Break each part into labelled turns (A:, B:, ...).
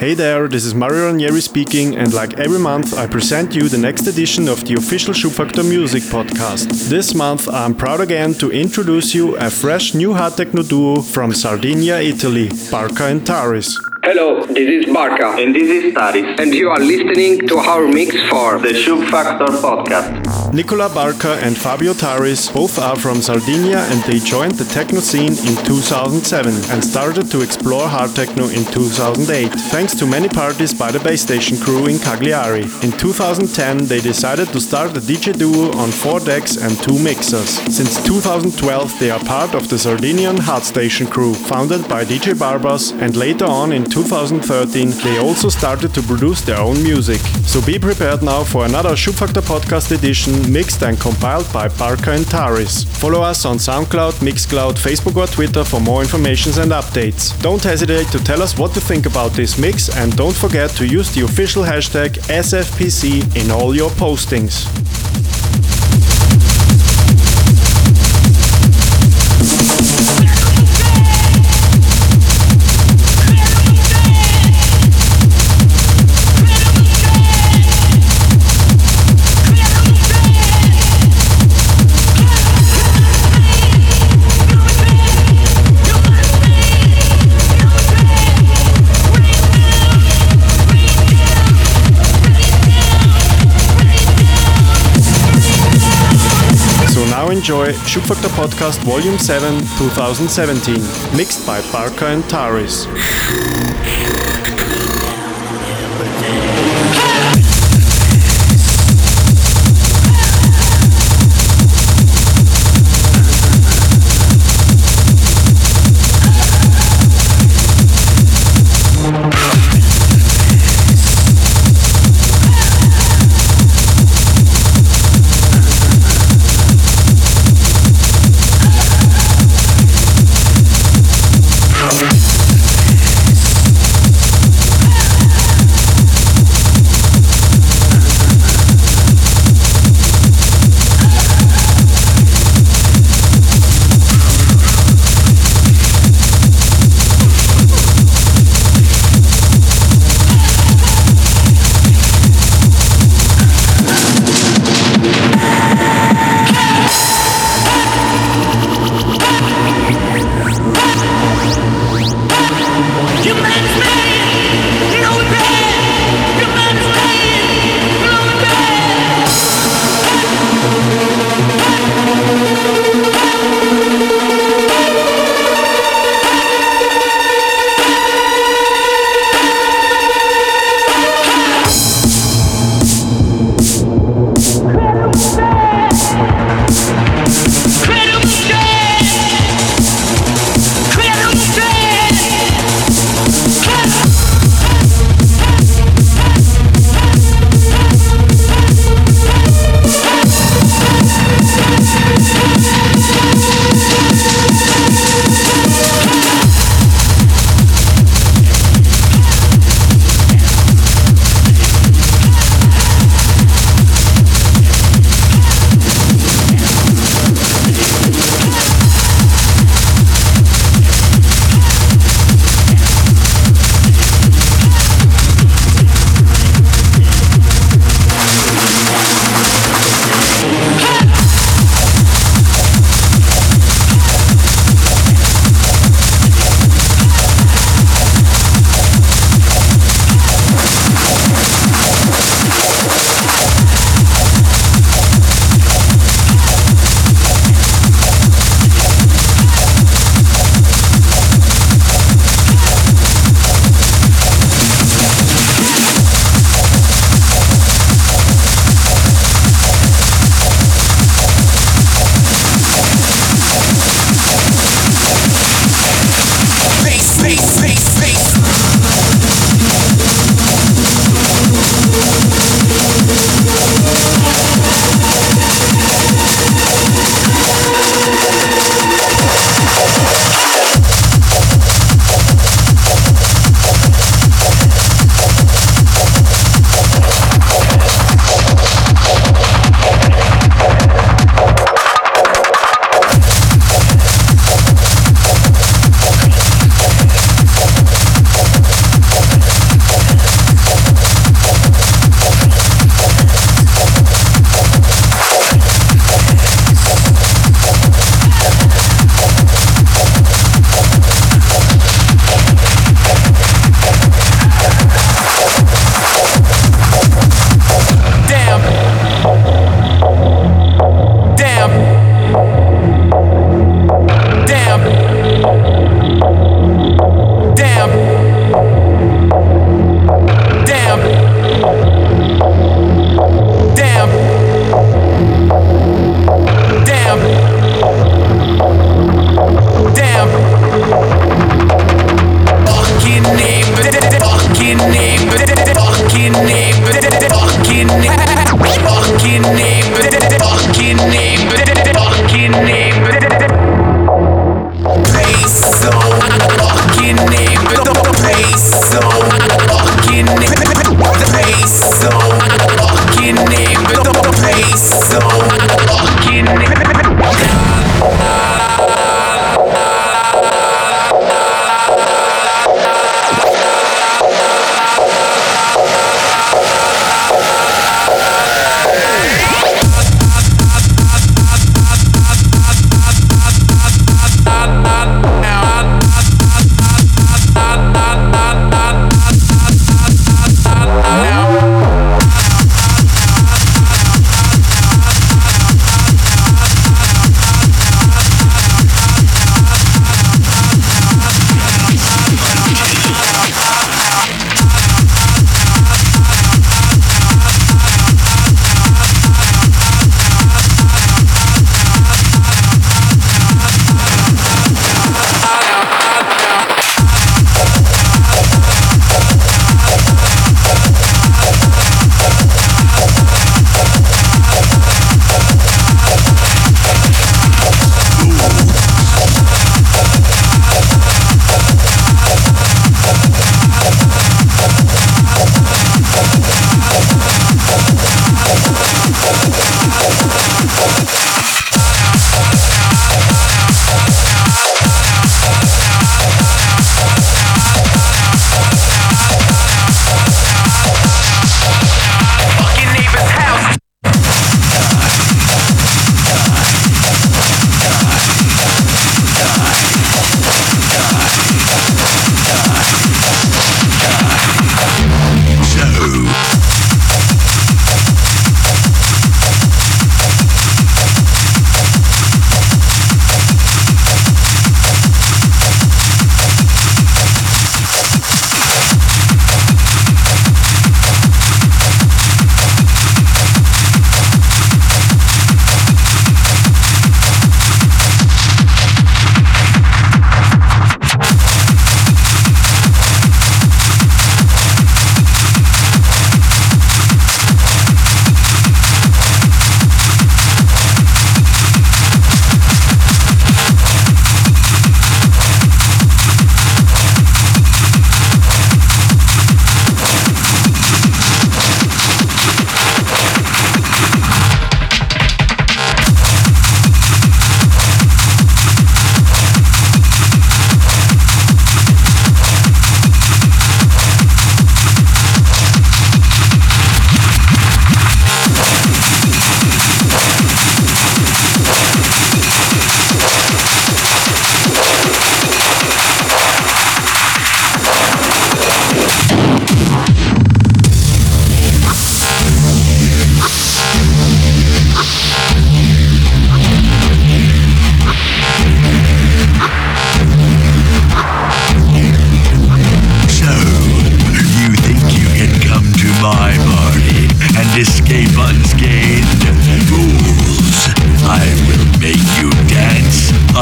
A: Hey there, this is Mario Ranieri speaking, and like every month, I present you the next edition of the official Schubfaktor Music podcast. This month, I'm proud again to introduce you a fresh new hard techno duo from Sardinia, Italy, Barka and Taris.
B: Hello, this is Barka.
C: And this is Taris.
B: And you are listening to our mix for
C: the Schubfaktor podcast.
A: Nicola Barka and Fabio Taris both are from Sardinia and they joined the techno scene in 2007 and started to explore hard techno in 2008, thanks to many parties by the base station crew in Cagliari. In 2010, they decided to start a DJ duo on four decks and two mixers. Since 2012, they are part of the Sardinian Hard Station crew, founded by DJ Barbas, and later on in 2013, they also started to produce their own music. So be prepared now for another Schubfaktor podcast edition mixed and compiled by Barka and Taris. Follow us on SoundCloud, Mixcloud, Facebook or Twitter for more information and updates. Don't hesitate to tell us what you think about this mix and don't forget to use the official hashtag SFPC in all your postings. Enjoy Schubfaktor Podcast Volume 7 2017, mixed by Barka and Taris.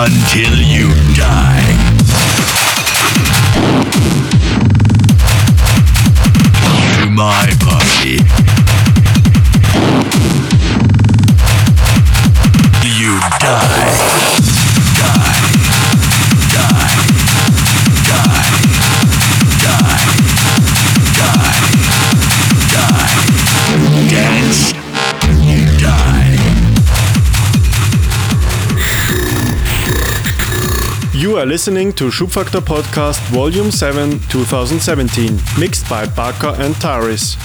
A: until you die. Listening to Schubfaktor Podcast Volume 7 2017, mixed by Barka and Taris.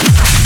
A: Yeah.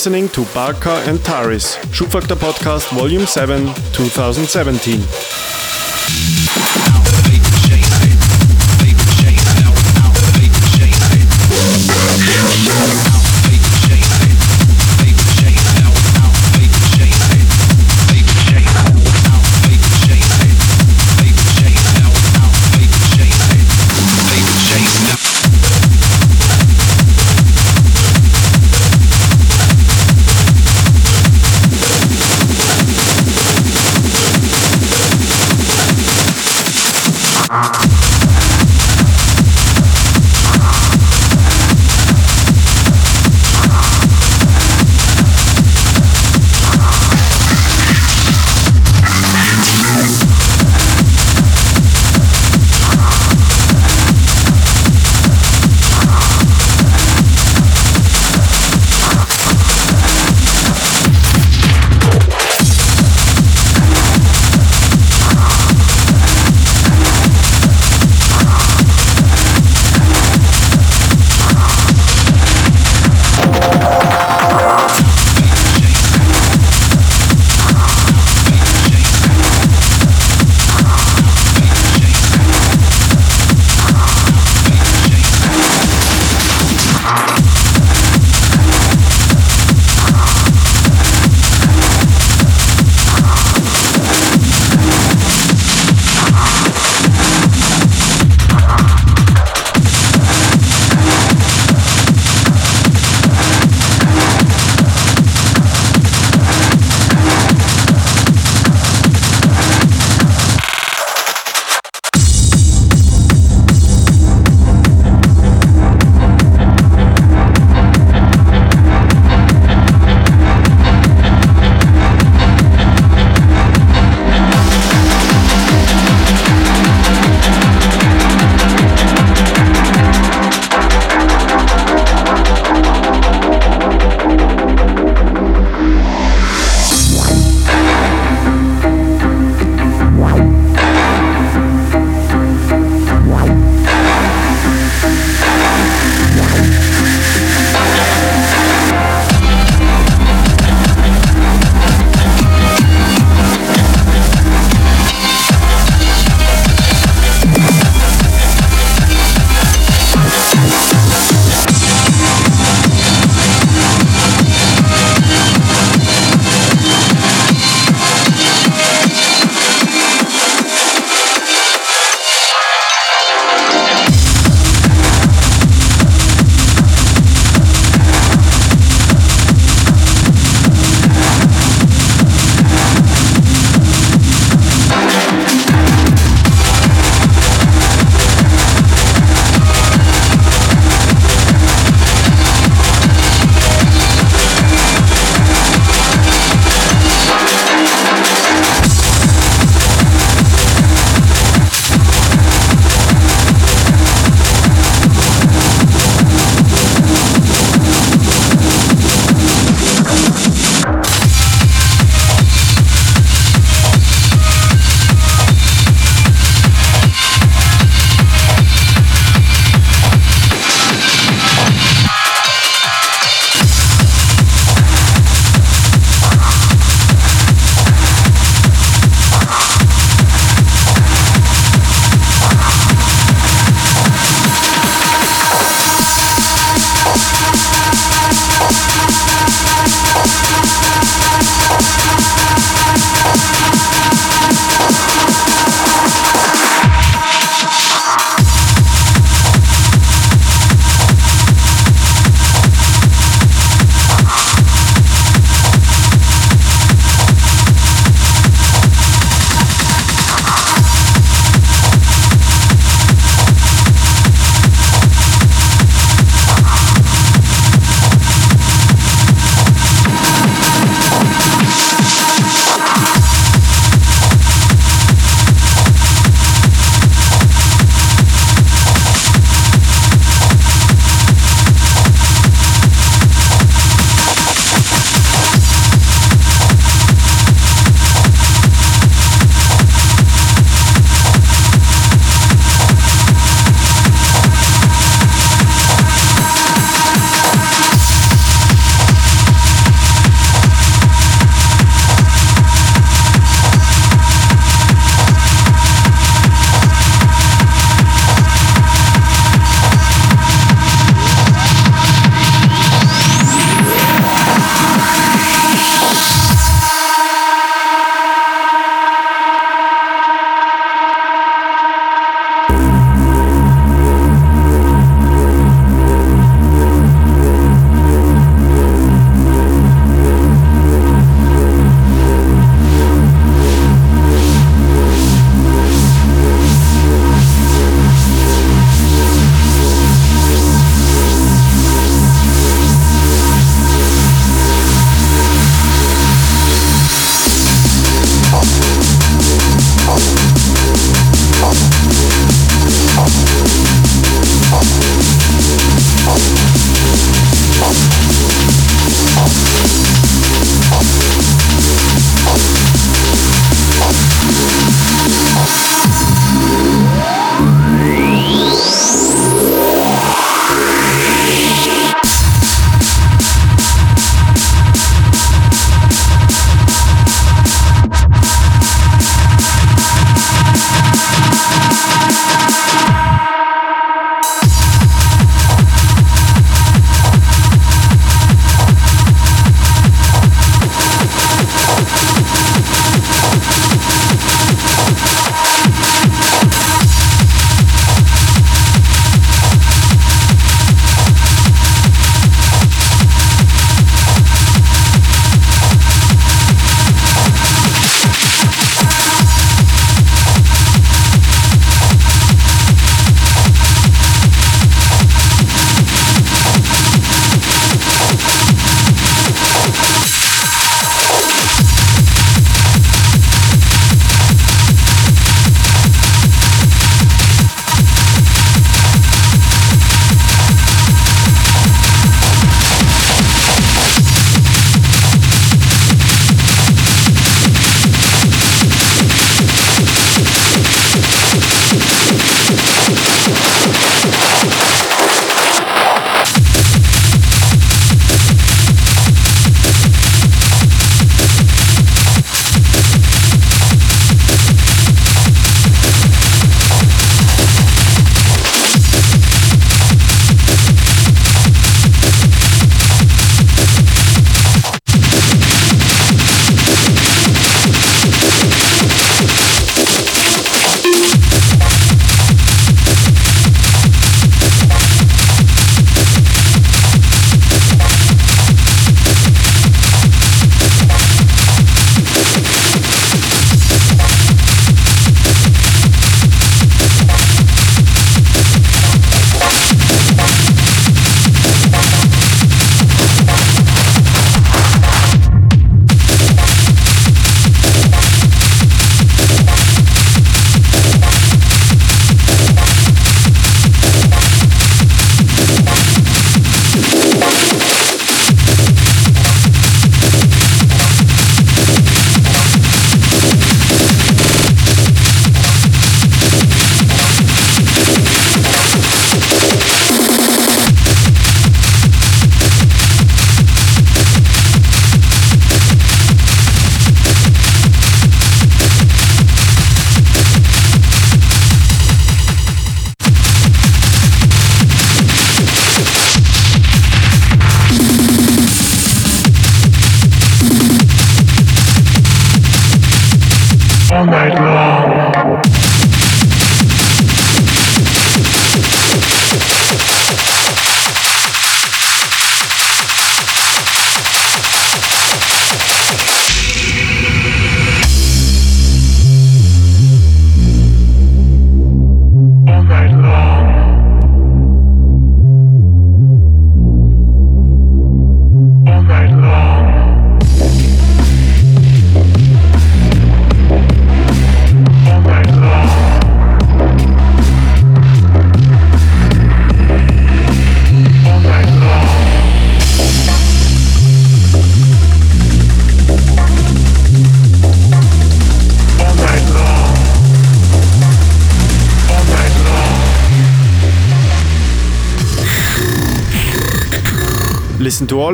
A: listening to Barka and Taris, Schubfaktor Podcast Volume 7, 2017.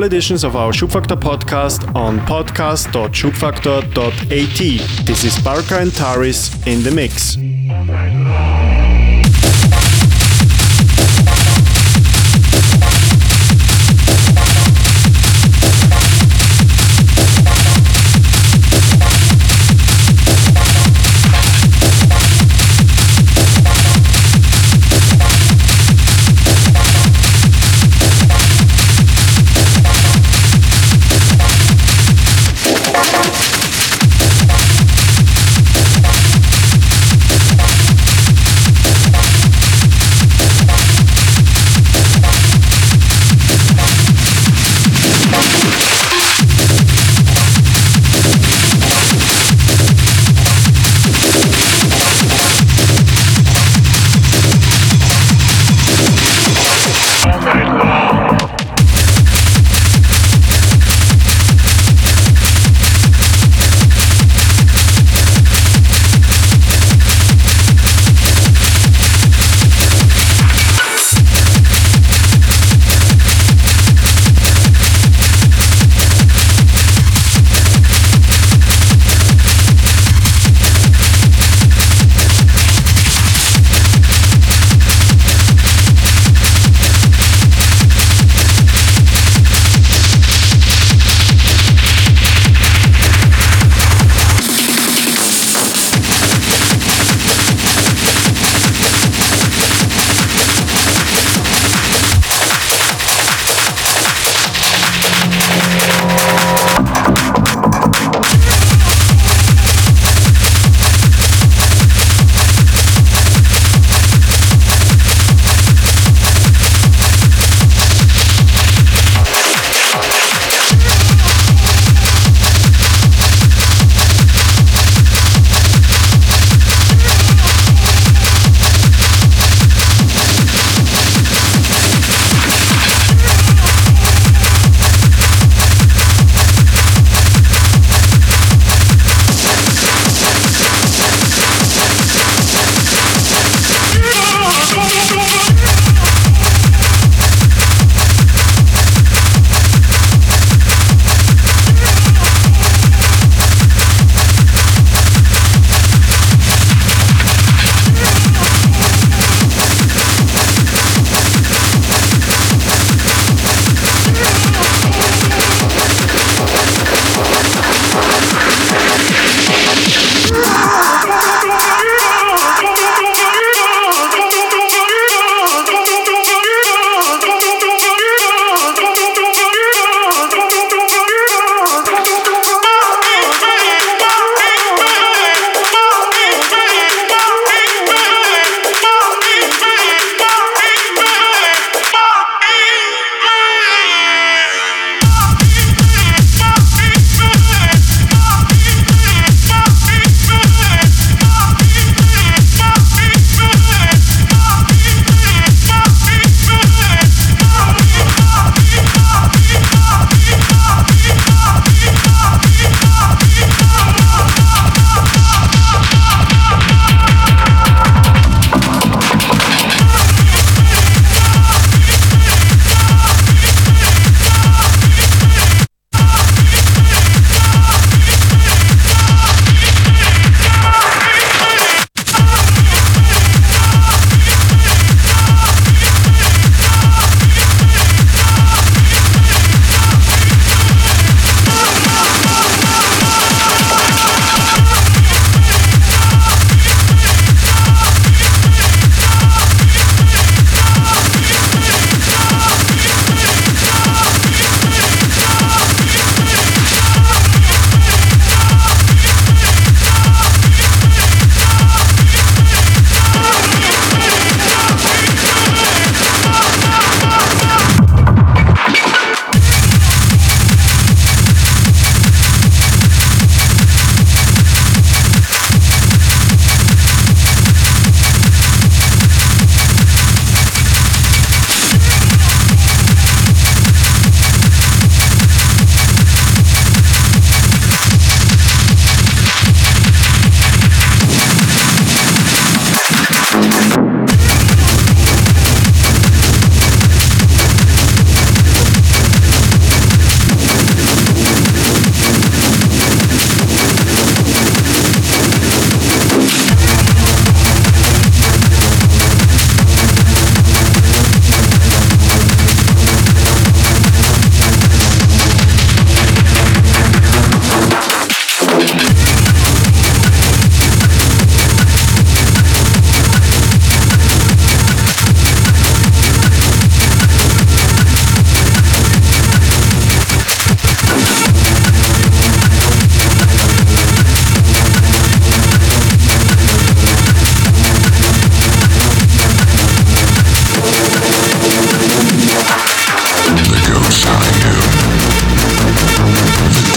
A: Editions of our Schubfaktor podcast on podcast.schubfaktor.at. This is Barka and Taris in the mix.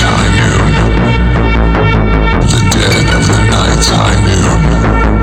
D: I knew. The dead of the nights
E: I knew.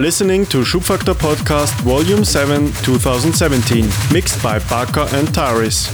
E: listening to Schubfaktor Podcast Volume 7 2017, mixed by Barka and Taris.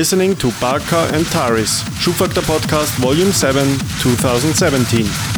A: Listening to Barka and Taris, Schubfaktor Podcast Volume 7, 2017.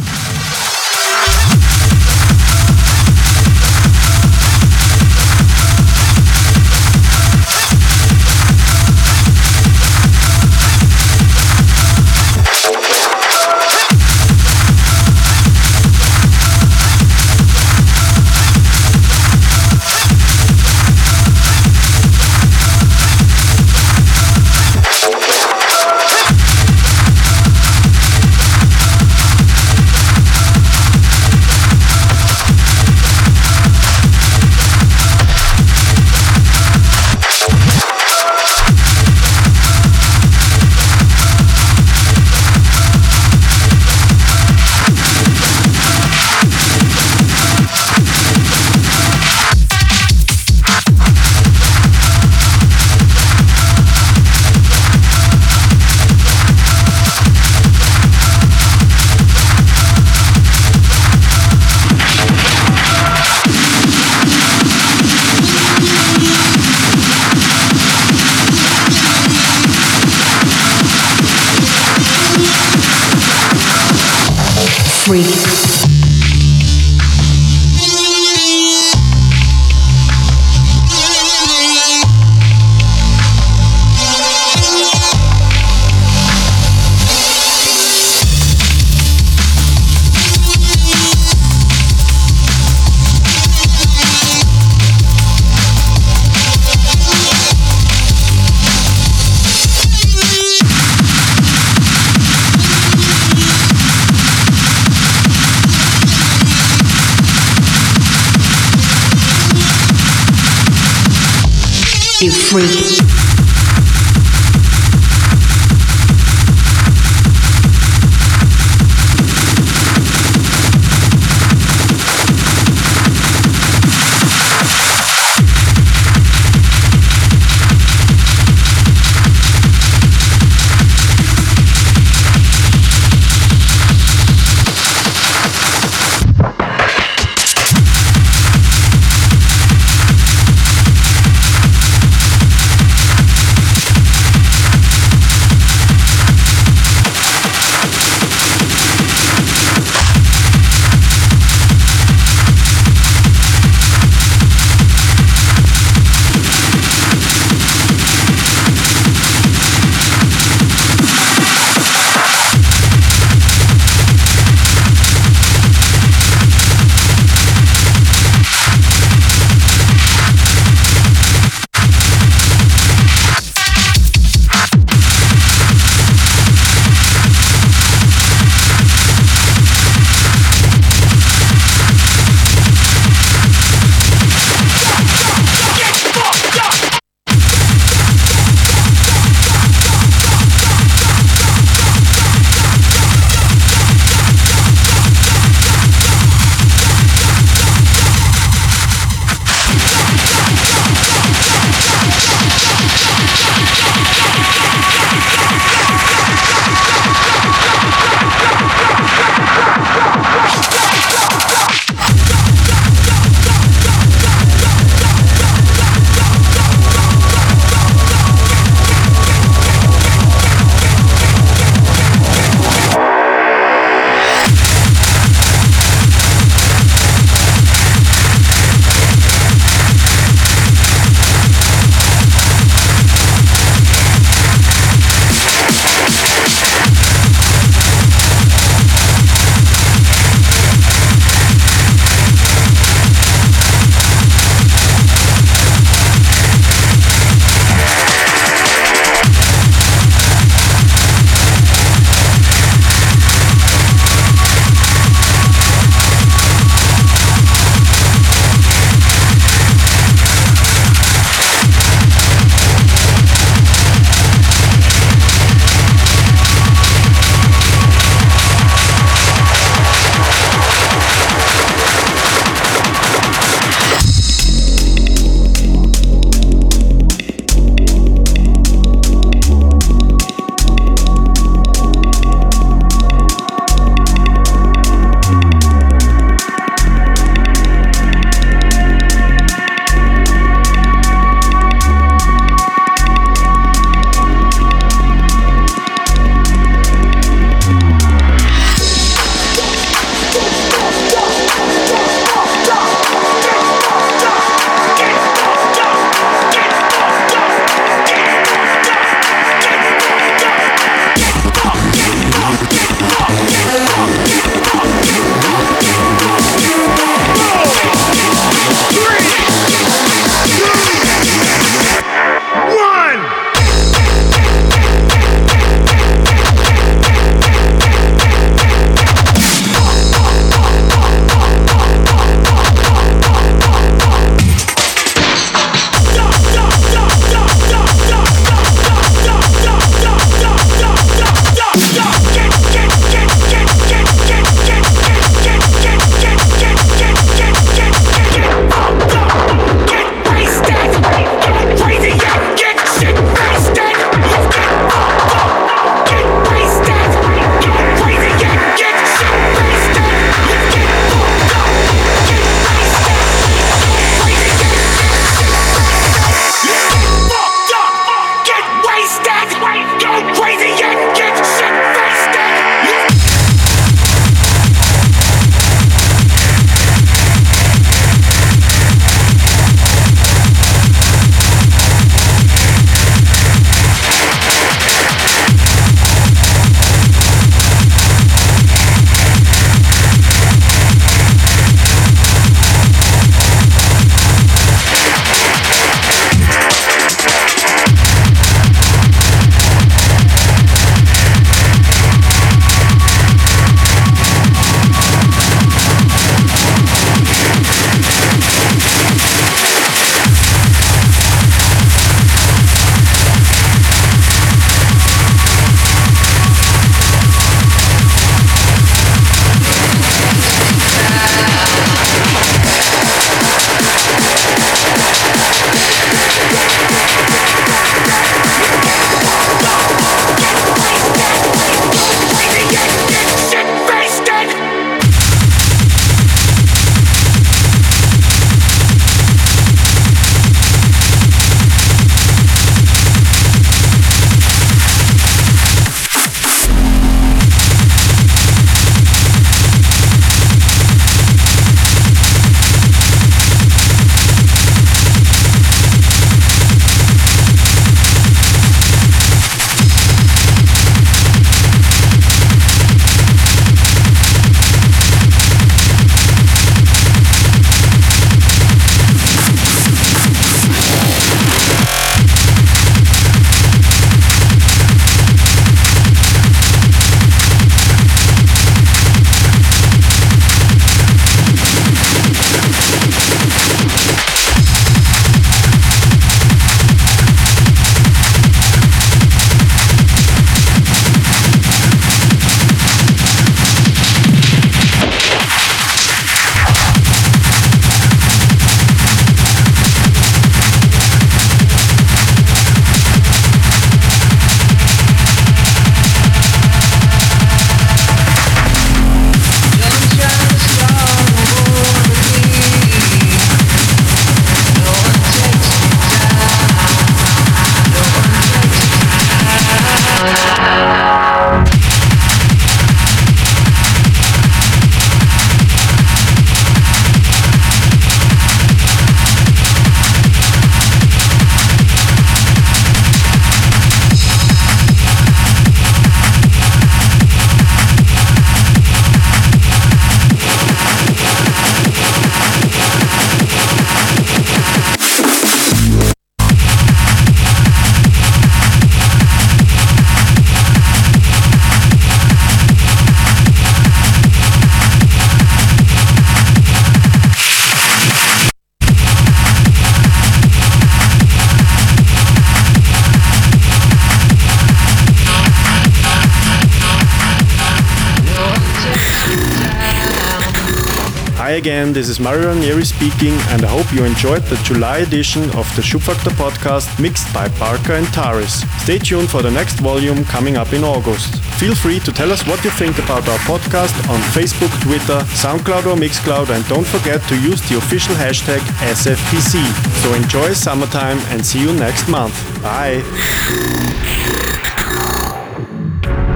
A: Hi this is Mario Ranieri speaking, and I hope you enjoyed the July edition of the Schubfaktor podcast mixed by Barka and Taris. Stay tuned for the next volume coming up in August. Feel free to tell us what you think about our podcast on Facebook, Twitter, SoundCloud, or Mixcloud, and don't forget to use the official hashtag SFPC. So enjoy summertime and see you next month. Bye.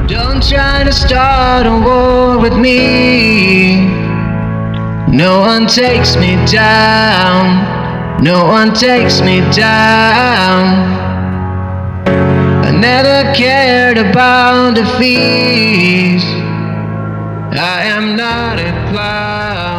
F: Don't try to start a war with me. No one takes me down. No one takes me down. I never cared about defeat. I am not a clown.